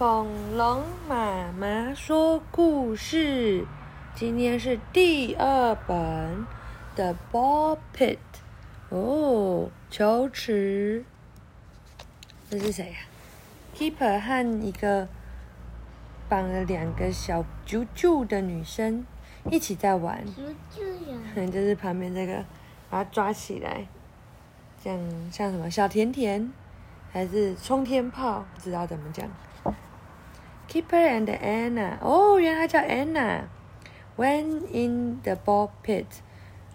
恐龙妈妈说故事，今天是第二本的《Ball Pit》哦，球池。这是谁呀、Keeper 和一个绑了两个小啾啾的女生一起在玩。什么救援？嗯，就是旁边这个，把它抓起来，像像什么小甜甜，还是冲天炮？不知道怎么讲。Keeper and Anna，哦，原来叫 Anna。When in the ball pit，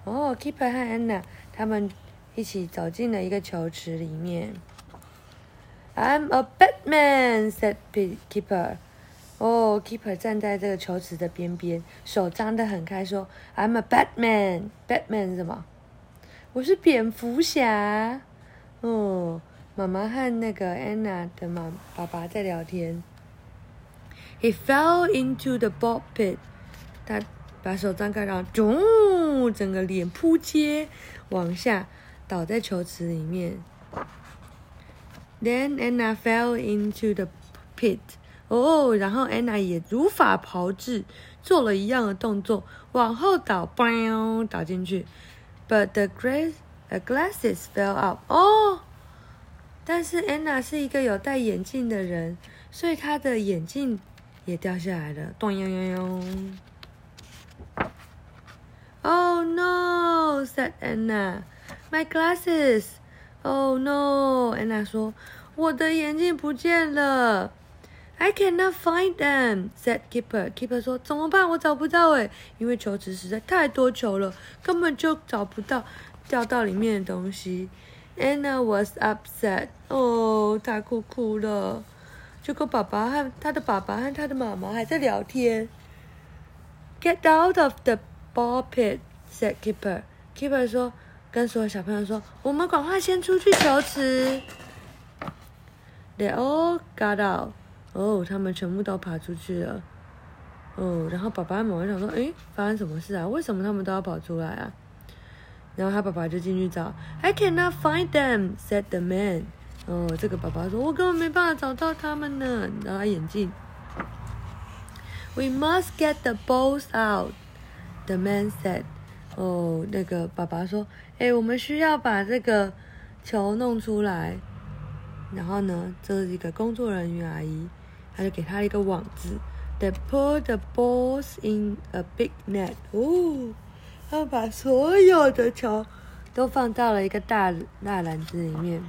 哦，Keeper 和 Anna 他们一起走进了一个球池里面。I'm a Batman，said Keeper。哦，Keeper 站在这个球池的边边，手张得很开，说：“I'm a Batman。Batman 是什么？我是蝙蝠侠。”哦，妈妈和那个 Anna 的妈爸爸在聊天。He fell into the ball pit。他把手张开，然后咚，整个脸扑街往下倒在球池里面。Then Anna fell into the pit. 哦，然后 Anna 也如法炮制，做了一样的动作，往后倒，嘣，倒进去。But the glass，呃 glasses fell out. 哦，但是 Anna 是一个有戴眼镜的人，所以她的眼镜也掉下来了，咚咚咚咚。Oh no! said Anna. My glasses. Oh no! Anna 说，我的眼镜不见了。I cannot find them, said Keeper. Keeper 说怎么办？我找不到诶，因为球池实在太多球了，根本就找不到掉到里面的东西。Anna was upset. 哦，她哭哭了。结果爸爸和他的爸爸和他的妈妈还在聊天。Get out of the ball pit, said Keeper. Keeper 说，跟所有小朋友说，我们赶快先出去球池。They all got out. 哦，他们全部都爬出去了。哦，然后爸爸妈妈想说，诶，发生什么事啊？为什么他们都要跑出来啊？然后他爸爸就进去找，I cannot find them, said the man. 哦，这个爸爸说，我根本没办法找到他们呢。然后他眼镜。We must get the balls out, the man said. 哦，那个爸爸说，诶，我们需要把这个球弄出来。然后呢，这是一个工作人员阿姨，她就给他一个网子。They put the balls in a big net. 哦，他们把所有的球都放到了一个大大篮子里面。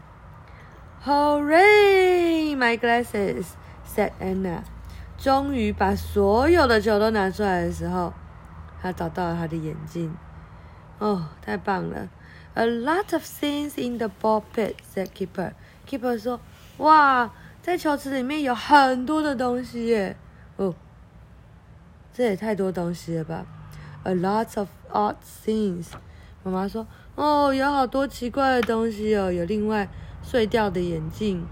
Hooray! My glasses, said Anna. 终于把所有的球都拿出来的时候，她找到了她的眼镜。哦，太棒了！A lot of things in the ball pit, said Keeper. Keeper 说：“哇，在球池里面有很多的东西耶！哦，这也太多东西了吧！A lot of odd things。”妈妈说：“哦，有好多奇怪的东西哦，有另外碎掉的眼镜，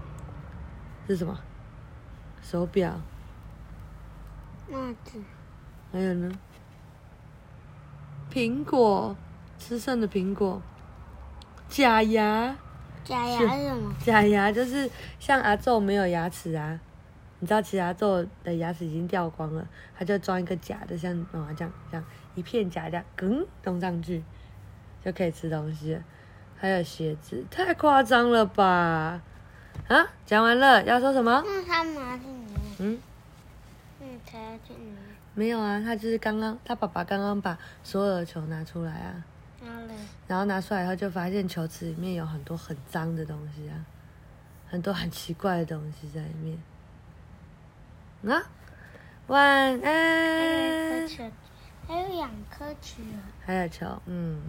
是什么？手表，袜子、还有呢？苹果，吃剩的苹果，假牙。”假牙是什么？假牙就是像阿宙没有牙齿啊，你知道其他宙的牙齿已经掉光了，他就装一个假的，像妈妈这样这样一片假这样，嗯，弄上去就可以吃东西了。还有鞋子，太夸张了吧？啊，讲完了，要说什么？那他拿去哪？嗯，那才要去哪？没有啊，他就是刚刚他爸爸刚刚把所有的球拿出来啊，然后嘞，然后拿出来以后就发现球池里面有很多很脏的东西啊，很多很奇怪的东西在里面。啊，晚安还有一安颗。球，还有两颗球。还有球，嗯。